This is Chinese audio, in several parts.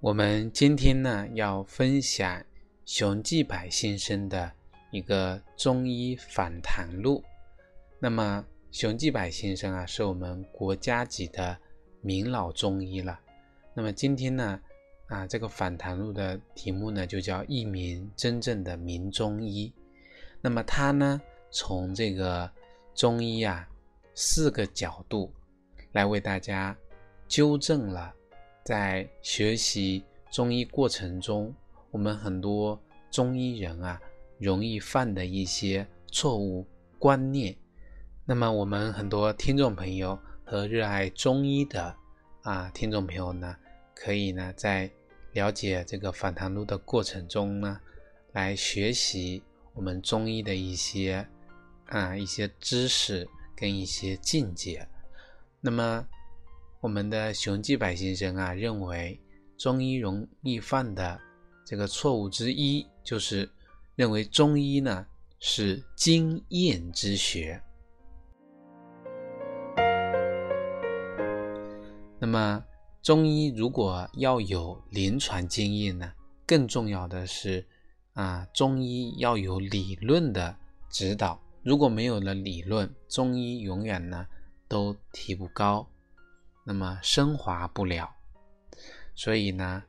我们今天呢要分享熊继柏先生的一个中医访谈录。那么熊继柏先生啊，是我们国家级的名老中医了。那么今天呢，啊这个访谈录的题目呢就叫一名真正的名中医。那么他呢从这个中医啊四个角度来为大家纠正了。在学习中医过程中，我们很多中医人啊，容易犯的一些错误观念。那么，我们很多听众朋友和热爱中医的啊听众朋友呢，可以呢在了解这个访谈录的过程中呢，来学习我们中医的一些啊一些知识跟一些境界。那么。我们的熊继柏先生啊，认为中医容易犯的这个错误之一，就是认为中医呢是经验之学。那么，中医如果要有临床经验呢，更重要的是啊，中医要有理论的指导。如果没有了理论，中医永远呢都提不高。那么升华不了，所以呢，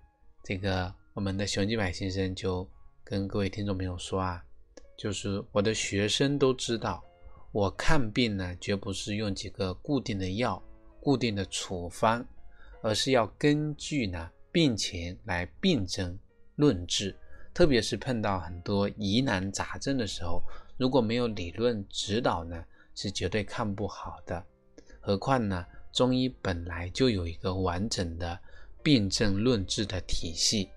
这个我们的熊继柏先生就跟各位听众朋友说啊，就是我的学生都知道，我看病呢绝不是用几个固定的药、固定的处方，而是要根据呢病情来病症论治，特别是碰到很多疑难杂症的时候，如果没有理论指导呢，是绝对看不好的，何况呢？中医本来就有一个完整的病症论治的体系，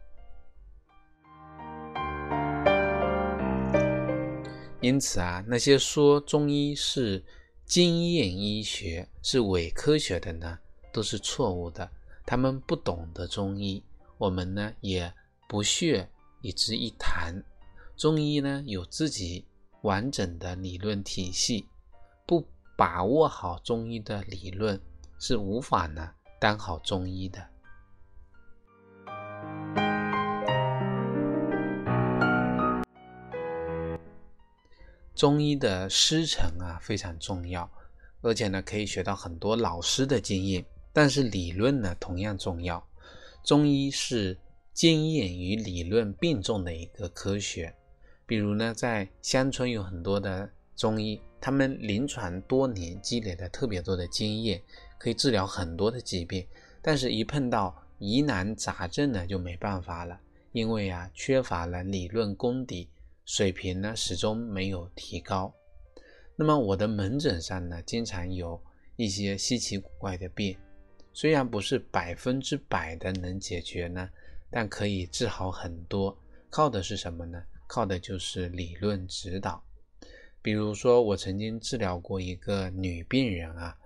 因此啊，那些说中医是经验医学、是伪科学的呢，都是错误的。他们不懂得中医，我们呢也不屑与之一谈。中医呢有自己完整的理论体系，不把握好中医的理论。是无法呢当好中医的。中医的师承啊非常重要，而且呢可以学到很多老师的经验。但是理论呢同样重要。中医是经验与理论并重的一个科学。比如呢，在乡村有很多的中医，他们临床多年积累了特别多的经验。可以治疗很多的疾病，但是，一碰到疑难杂症呢，就没办法了，因为啊，缺乏了理论功底，水平呢，始终没有提高。那么，我的门诊上呢，经常有一些稀奇古怪的病，虽然不是百分之百的能解决呢，但可以治好很多。靠的是什么呢？靠的就是理论指导。比如说，我曾经治疗过一个女病人啊。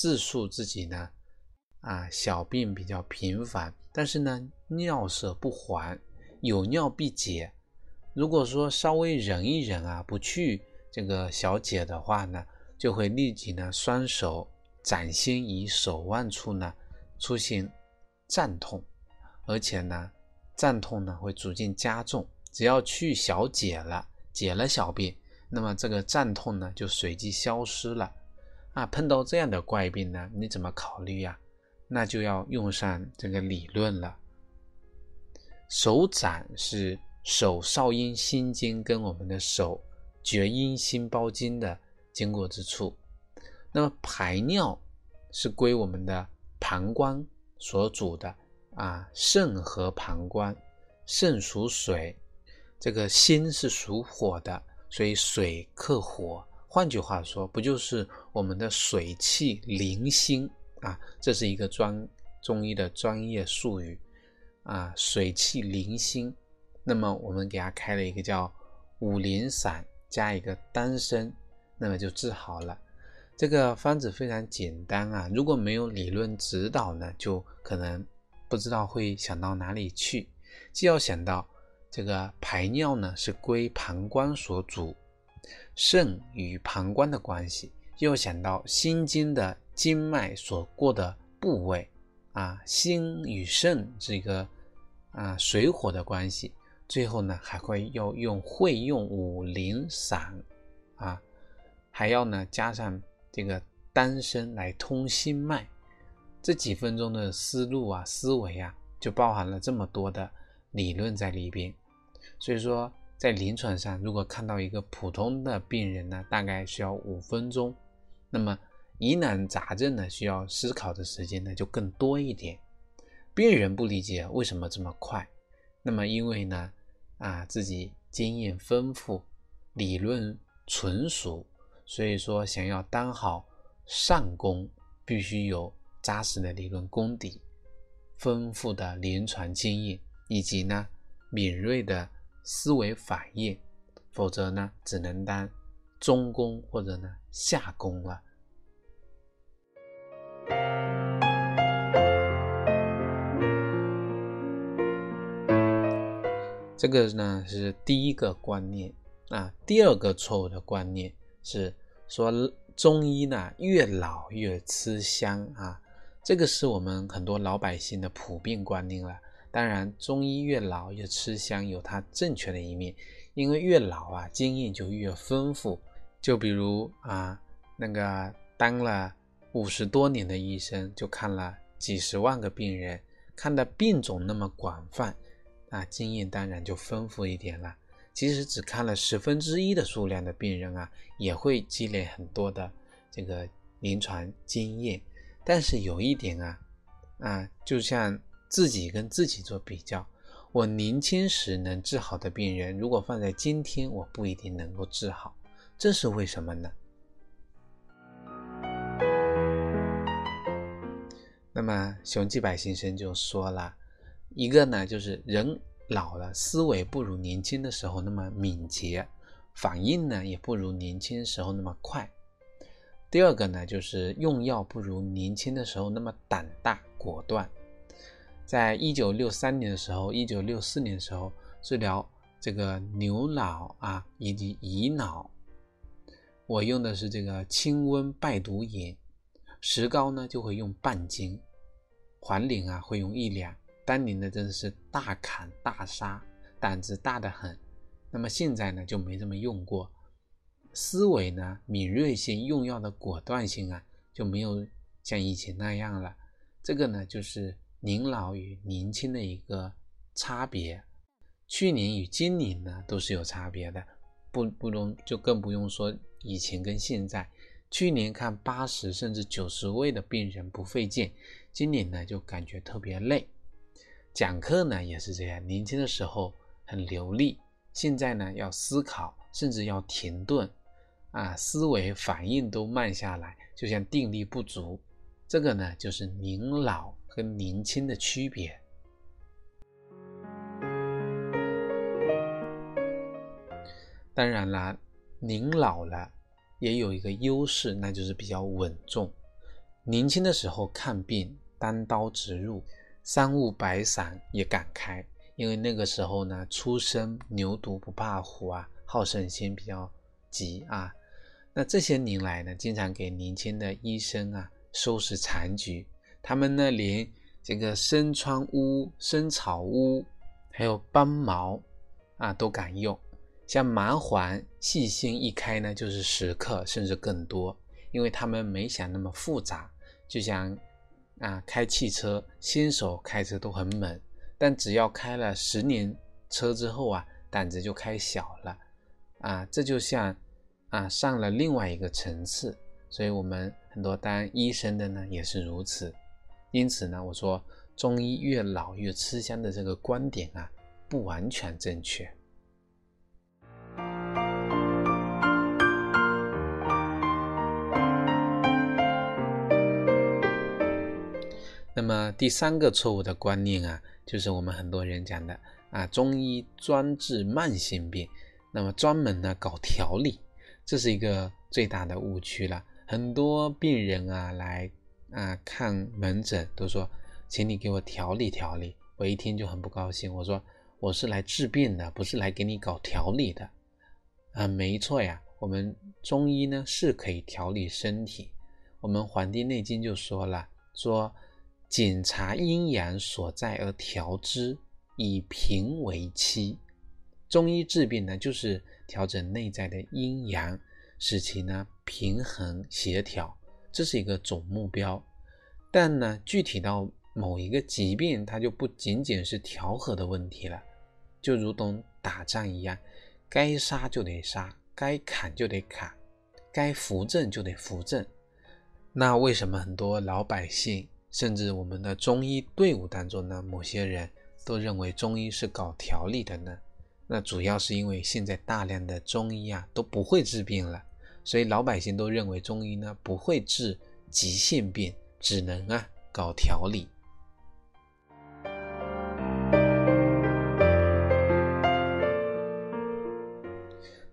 自述自己呢，啊，小便比较频繁，但是呢，尿色不黄，有尿必解。如果说稍微忍一忍啊，不去这个小解的话呢，就会立即呢，双手掌心以手腕处呢出现胀痛，而且呢，胀痛呢会逐渐加重。只要去小解了，解了小便，那么这个胀痛呢就随即消失了。那，碰到这样的怪病呢，你怎么考虑呀？那就要用上这个理论了。手掌是手少阴心经跟我们的手厥阴心包经的经过之处。那么排尿是归我们的膀胱所主的啊，肾和膀胱，肾属水，这个心是属火的，所以水克火。换句话说，不就是我们的水气灵心啊？这是一个专中医的专业术语啊水气灵心，那么我们给他开了一个叫五苓散加一个丹参，那么就治好了。这个方子非常简单啊，如果没有理论指导呢，就可能不知道会想到哪里去。既要想到这个排尿呢是归膀胱所主，肾与膀胱的关系，又想到心经的经脉所过的部位啊，心与肾这个啊水火的关系，最后呢还会要用会用五苓散啊，还要呢加上这个丹参来通心脉，这几分钟的思路啊思维啊，就包含了这么多的。理论在里边，所以说在临床上，如果看到一个普通的病人呢，大概需要五分钟，那么疑难杂症呢，需要思考的时间呢就更多一点。病人不理解为什么这么快，那么因为呢，啊自己经验丰富，理论纯熟，所以说想要当好上工，必须有扎实的理论功底，丰富的临床经验。以及呢，敏锐的思维反应，否则呢，只能当中工或者呢下工了。这个呢是第一个观念啊。第二个错误的观念是说中医呢越老越吃香啊，这个是我们很多老百姓的普遍观念了。当然，中医越老越吃香，有它正确的一面，因为越老啊，经验就越丰富。就比如啊，那个当了五十多年的医生，就看了几十万个病人，看的病种那么广泛，啊，经验当然就丰富一点了。即使只看了十分之一的数量的病人啊，也会积累很多的这个临床经验。但是有一点啊，啊，就像。自己跟自己做比较，我年轻时能治好的病人，如果放在今天，我不一定能够治好，这是为什么呢？那么熊继柏先生就说了，一个呢，就是人老了，思维不如年轻的时候那么敏捷，反应呢也不如年轻时候那么快。第二个呢，就是用药不如年轻的时候那么胆大果断。在一九六三年的时候，一九六四年的时候，治疗这个牛脑啊以及乙脑，我用的是这个清温败毒饮，石膏呢就会用半斤，黄连啊会用一两，丹宁呢真的是大砍大杀，胆子大得很。那么现在呢就没这么用过，思维呢敏锐性，用药的果断性啊就没有像以前那样了。这个呢就是。年老与年轻的一个差别，去年与今年呢都是有差别的，不不用就更不用说以前跟现在。去年看八十甚至九十位的病人不费劲，今年呢就感觉特别累。讲课呢也是这样，年轻的时候很流利，现在呢要思考，甚至要停顿，啊，思维反应都慢下来，就像定力不足。这个呢就是年老。和年轻的区别。当然啦，您老了也有一个优势，那就是比较稳重。年轻的时候看病单刀直入，三五百散也敢开，因为那个时候呢，初生牛犊不怕虎啊，好胜心比较急啊。那这些年来呢，经常给年轻的医生啊收拾残局。他们呢，连这个生川乌、生草乌，还有斑毛啊，都敢用。像麻黄、细辛一开呢，就是十克甚至更多，因为他们没想那么复杂。就像啊，开汽车，新手开车都很猛，但只要开了十年车之后啊，胆子就开小了啊。这就像啊，上了另外一个层次。所以我们很多当医生的呢，也是如此。因此呢，我说中医越老越吃香的这个观点啊，不完全正确。那么第三个错误的观念啊，就是我们很多人讲的啊，中医专治慢性病，那么专门呢搞调理，这是一个最大的误区了。很多病人啊来啊看门诊都说，请你给我调理调理。我一听就很不高兴，我说我是来治病的，不是来给你搞调理的。啊，没错呀，我们中医呢是可以调理身体。我们《黄帝内经》就说了，说检查阴阳所在而调之，以平为期。中医治病呢，就是调整内在的阴阳，使其呢平衡协调，这是一个总目标。但呢，具体到某一个疾病，它就不仅仅是调和的问题了，就如同打仗一样。该杀就得杀，该砍就得砍，该扶正就得扶正。那为什么很多老百姓，甚至我们的中医队伍当中呢，某些人都认为中医是搞调理的呢？那主要是因为现在大量的中医啊都不会治病了，所以老百姓都认为中医呢不会治急性病，只能啊搞调理。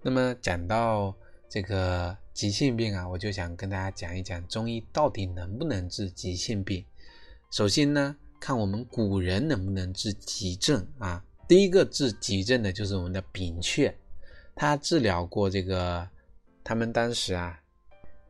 那么讲到这个急性病啊，我就想跟大家讲一讲中医到底能不能治急性病。首先呢，看我们古人能不能治急症啊。第一个治急症的就是我们的扁鹊，他治疗过这个，他们当时啊，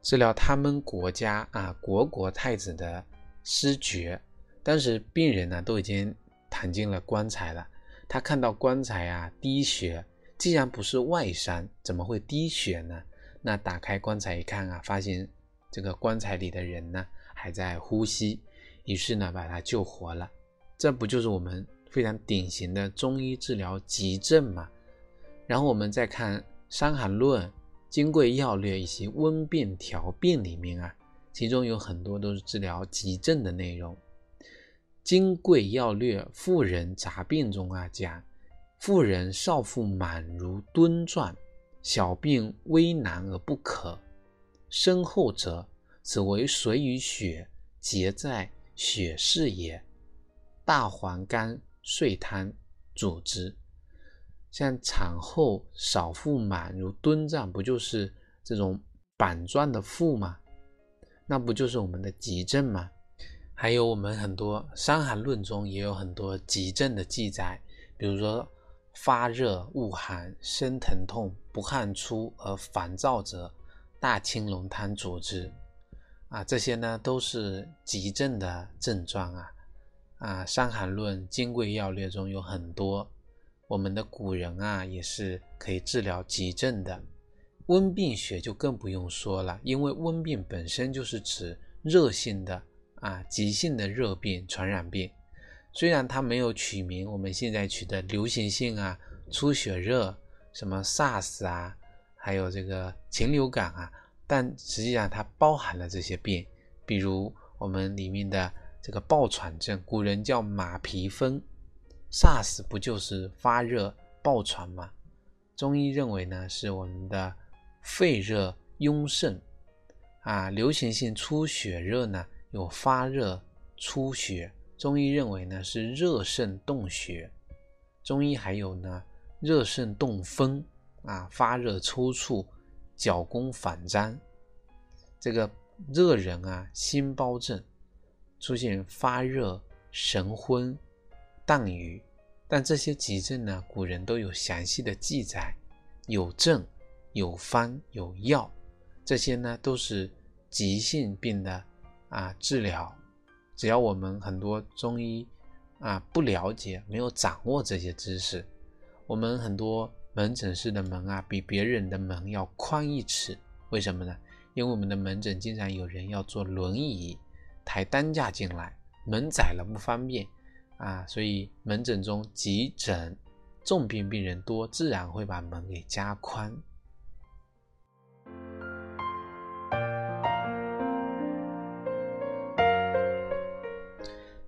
治疗他们国家啊国国太子的失厥，当时病人呢都已经躺进了棺材了，他看到棺材啊滴血。既然不是外伤，怎么会滴血呢？那打开棺材一看啊，发现这个棺材里的人呢还在呼吸，于是呢把他救活了。这不就是我们非常典型的中医治疗急症吗？然后我们再看《伤寒论》《金匮要略》以及《温病调病》里面啊，其中有很多都是治疗急症的内容。《金匮要略·妇人杂病》中啊讲。妇人少腹满如墩状，小病微难而不可。身后者，此为水与血结在血室也。大黄甘遂汤主之。像产后少腹满如墩状，不就是这种板状的腹吗？那不就是我们的急症吗？还有我们很多《伤寒论》中也有很多急症的记载，比如说。发热恶寒身疼痛不汗出而烦躁者，大青龙汤主之。啊，这些呢都是急症的症状啊。啊，《伤寒论》《金匮要略》中有很多，我们的古人啊也是可以治疗急症的。温病学就更不用说了，因为温病本身就是指热性的啊急性的热病、传染病。虽然它没有取名，我们现在取的流行性啊、出血热、什么 SARS 啊，还有这个禽流感啊，但实际上它包含了这些病。比如我们里面的这个哮喘症，古人叫马皮风，SARS 不就是发热哮喘吗？中医认为呢，是我们的肺热壅盛啊。流行性出血热呢，有发热出血。中医认为呢是热盛动血，中医还有呢热盛动风啊，发热抽搐，脚弓反张，这个热人啊心包症出现发热、神昏、荡语，但这些急症呢，古人都有详细的记载，有症、有方、有药，这些呢都是急性病的啊治疗。只要我们很多中医啊不了解，没有掌握这些知识，我们很多门诊室的门啊比别人的门要宽一尺。为什么呢？因为我们的门诊经常有人要坐轮椅抬担架进来，门窄了不方便啊，所以门诊中急诊重病病人多，自然会把门给加宽。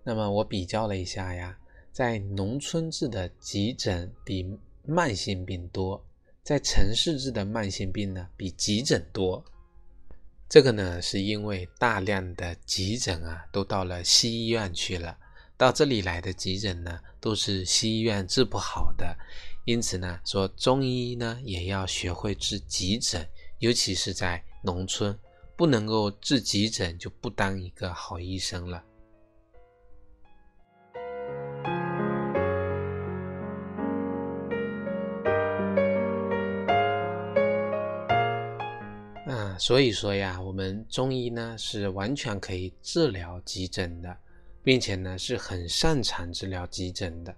那么我比较了一下呀，在农村治的急诊比慢性病多，在城市治的慢性病呢比急诊多。这个呢是因为大量的急诊啊都到了西医院去了，到这里来的急诊呢，都是西医院治不好的。因此呢，说中医呢也要学会治急诊，尤其是在农村，不能够治急诊就不当一个好医生了。啊，所以说呀，我们中医呢是完全可以治疗急诊的，并且呢是很擅长治疗急诊的。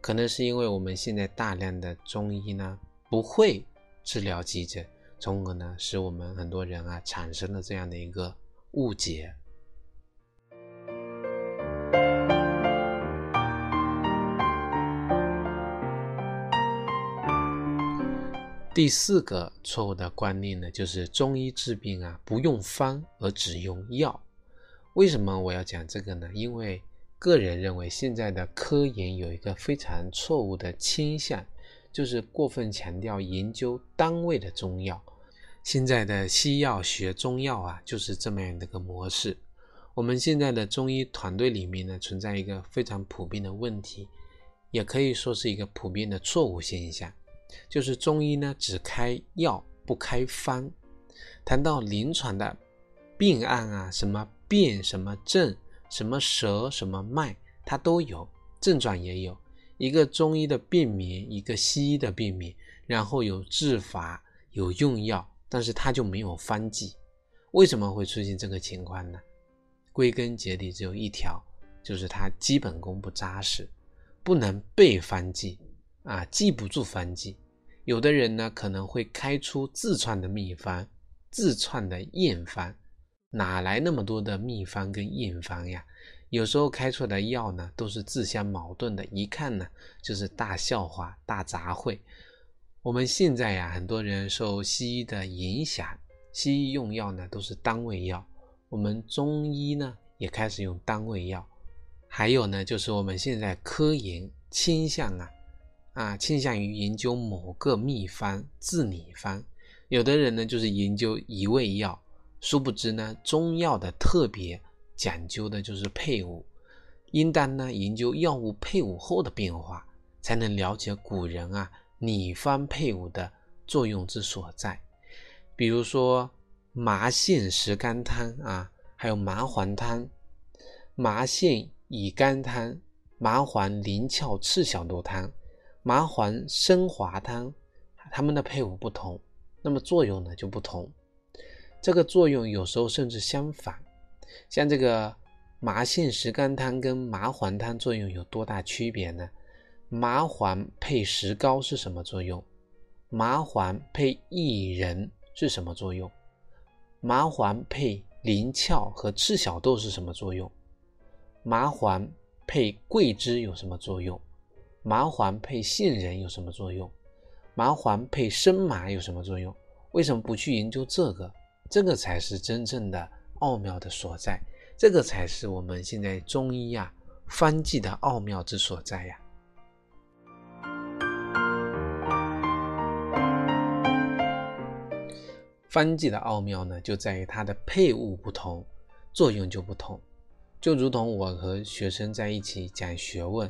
可能是因为我们现在大量的中医呢不会治疗急诊，从而呢使我们很多人啊产生了这样的一个误解。第四个错误的观念呢，就是中医治病啊不用方而只用药。为什么我要讲这个呢？因为个人认为，现在的科研有一个非常错误的倾向，就是过分强调研究单位的中药。现在的西药学中药啊，就是这么样的一个模式。我们现在的中医团队里面呢，存在一个非常普遍的问题，也可以说是一个普遍的错误现象，就是中医呢只开药不开方。谈到临床的病案啊，什么辨什么症。什么舌什么脉，它都有症状也有一个中医的病名，一个西医的病名，然后有治法有用药，但是它就没有方剂。为什么会出现这个情况呢？归根结底只有一条，就是它基本功不扎实，不能背方剂啊，记不住方剂。有的人呢可能会开出自创的秘方，自创的验方。哪来那么多的秘方跟验方呀？有时候开出来的药呢，都是自相矛盾的，一看呢就是大笑话、大杂烩。我们现在呀，很多人受西医的影响，西医用药呢都是单位药，我们中医呢也开始用单位药。还有呢，就是我们现在科研倾向啊啊，倾向于研究某个秘方、治理方，有的人呢就是研究一味药。殊不知呢，中药的特别讲究的就是配伍，应当呢研究药物配伍后的变化，才能了解古人啊拟方配伍的作用之所在。比如说麻线石甘汤啊，还有麻黄汤、麻线乙甘汤、麻黄灵窍赤小豆汤、麻黄生华汤，它们的配伍不同，那么作用呢就不同。这个作用有时候甚至相反，像这个麻杏石甘汤跟麻黄汤作用有多大区别呢？麻黄配石膏是什么作用？麻黄配薏仁是什么作用？麻黄配灵窍和赤小豆是什么作用？麻黄配桂枝有什么作用？麻黄配杏仁有什么作用？麻黄配生麻有什么作用？为什么不去研究这个？这个才是真正的奥妙的所在，这个才是我们现在中医呀方剂的奥妙之所在呀。方剂的奥妙呢，就在于它的配伍不同，作用就不同。就如同我和学生在一起讲学问，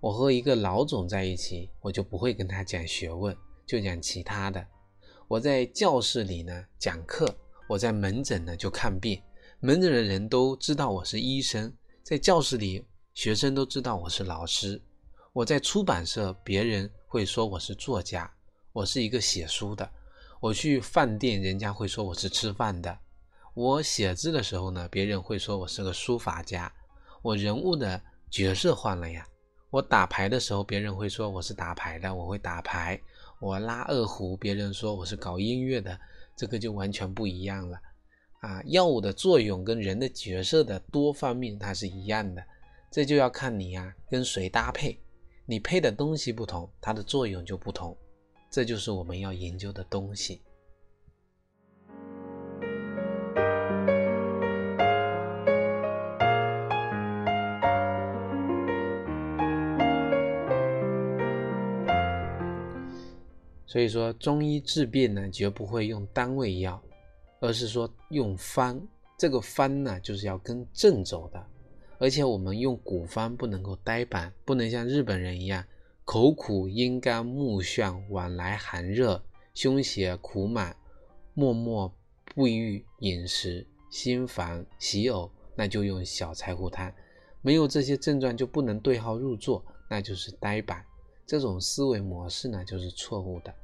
我和一个老总在一起，我就不会跟他讲学问，就讲其他的。我在教室里呢讲课。我在门诊呢就看病，门诊的人都知道我是医生，在教室里学生都知道我是老师。我在出版社，别人会说我是作家，我是一个写书的。我去饭店，人家会说我是吃饭的。我写字的时候呢，别人会说我是个书法家。我人物的角色换了呀。我打牌的时候，别人会说我是打牌的，我会打牌。我拉二胡，别人说我是搞音乐的。这个就完全不一样了，啊，药物的作用跟人的角色的多方面它是一样的，这就要看你呀跟谁搭配，你配的东西不同，它的作用就不同，这就是我们要研究的东西。所以说，中医治病呢，绝不会用单位药，而是说用方。这个方呢，就是要跟症走的，而且我们用古方不能够呆板，不能像日本人一样口苦、阴干、目眩、往来寒热、胸胁苦满、默默不欲饮食、心烦喜呕，那就用小柴胡汤。没有这些症状就不能对号入座，那就是呆板。这种思维模式呢，就是错误的。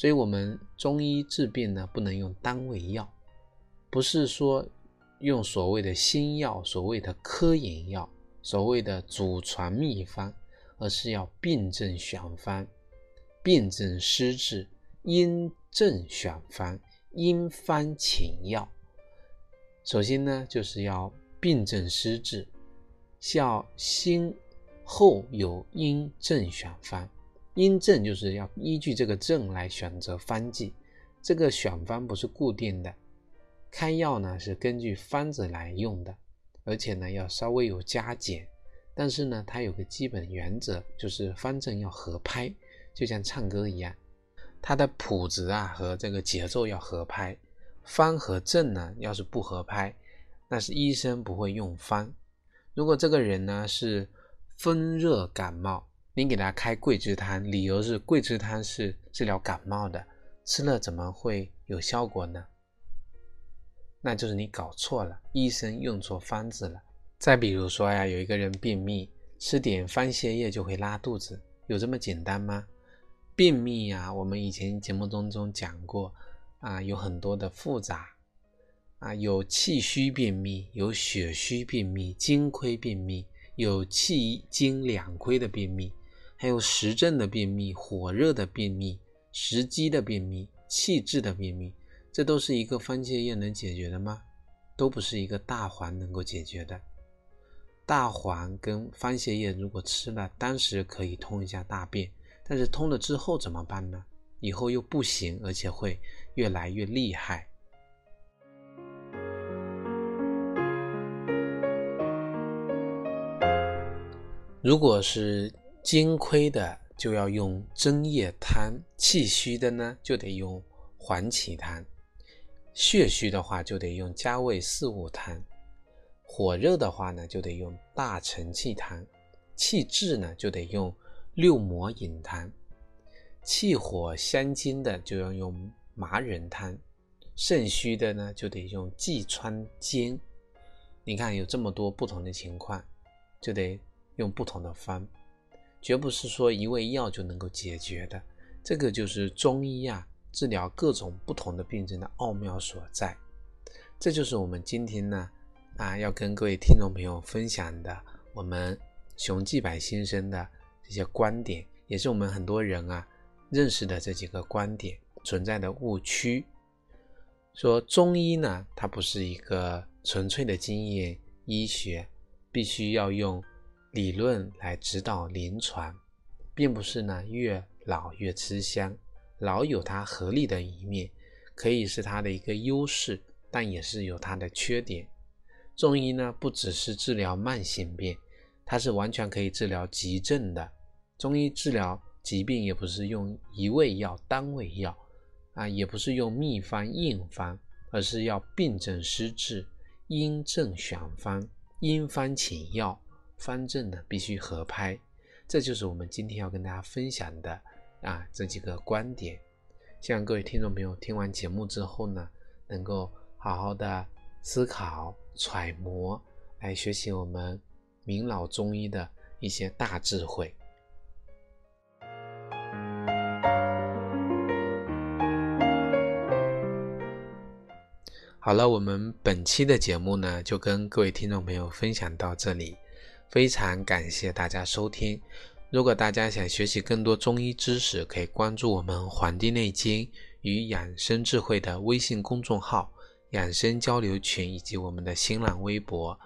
所以，我们中医治病呢，不能用单味药，不是说。用所谓的新药，所谓的科研药，所谓的祖传秘方，而是要病症选方，病症施治，因症选方，因方请药。首先呢，就是要病症施治，要先后有因症选方。因症就是要依据这个症来选择方剂，这个选方不是固定的。开药呢是根据方子来用的，而且呢要稍微有加减，但是呢它有个基本原则，就是方正要合拍，就像唱歌一样，它的谱子啊和这个节奏要合拍。方和正呢要是不合拍，那是医生不会用方。如果这个人呢是风热感冒，你给他开桂枝汤，理由是桂枝汤是治疗感冒的，吃了怎么会有效果呢？那就是你搞错了，医生用错方子了。再比如说呀，有一个人便秘，吃点番泻叶就会拉肚子，有这么简单吗？便秘呀，我们以前节目当中讲过啊，有很多的复杂啊，有气虚便秘，有血虚便秘，精亏便秘，有气精两亏的便秘，还有实症的便秘，火热的便秘，食积的便秘，气滞的便秘。这都是一个番泻叶能解决的吗？都不是一个大黄能够解决的。大黄跟番泻叶如果吃了，当时可以通一下大便，但是通了之后怎么办呢？以后又不行，而且会越来越厉害。如果是金亏的，就要用针叶汤；气虚的呢，就得用黄芪汤。血虚的话就得用加味四物汤，火热的话呢就得用大承气汤，气滞呢就得用六磨饮汤，气火相金的就要用麻仁汤，肾虚的呢就得用济川煎。你看有这么多不同的情况，就得用不同的方，绝不是说一味药就能够解决的。这个就是中医啊。治疗各种不同的病症的奥妙所在，这就是我们今天呢啊要跟各位听众朋友分享的我们熊继柏先生的这些观点，也是我们很多人啊认识的这几个观点存在的误区。说中医呢，它不是一个纯粹的经验医学，必须要用理论来指导临床，并不是呢越老越吃香。老有它合理的一面，可以是它的一个优势，但也是有它的缺点。中医呢，不只是治疗慢性病，它是完全可以治疗急症的。中医治疗疾病也不是用一味药、单味药啊，也不是用秘方、硬方，而是要病症施治，因症选方，因方请药，方正呢必须合拍。这就是我们今天要跟大家分享的。啊，这几个观点，希望各位听众朋友听完节目之后呢，能够好好的思考、揣摩，来学习我们明老中医的一些大智慧。好了，我们本期的节目呢，就跟各位听众朋友分享到这里，非常感谢大家收听。如果大家想学习更多中医知识，可以关注我们《黄帝内经与养生智慧》的微信公众号、养生交流群以及我们的新浪微博。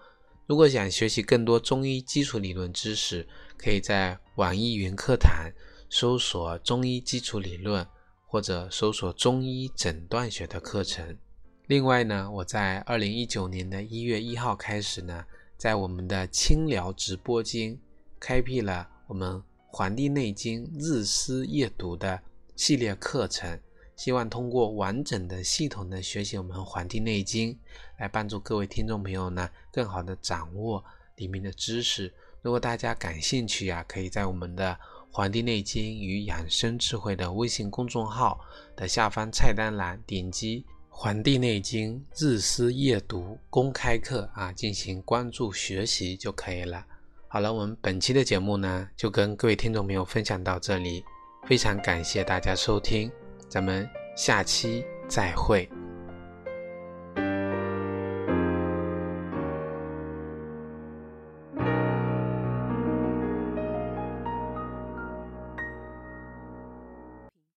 如果想学习更多中医基础理论知识，可以在网易云课堂搜索“中医基础理论”或者搜索“中医诊断学”的课程。另外呢，我在二零一九年的一月一号开始呢，在我们的清聊直播间开辟了。我们《黄帝内经》日思夜读的系列课程，希望通过完整的、系统的学习我们《黄帝内经》，来帮助各位听众朋友呢，更好的掌握里面的知识。如果大家感兴趣呀，可以在我们的《黄帝内经与养生智慧》的微信公众号的下方菜单栏点击《黄帝内经日思夜读公开课》啊，进行关注学习就可以了。好了，我们本期的节目呢，就跟各位听众朋友分享到这里，非常感谢大家收听，咱们下期再会。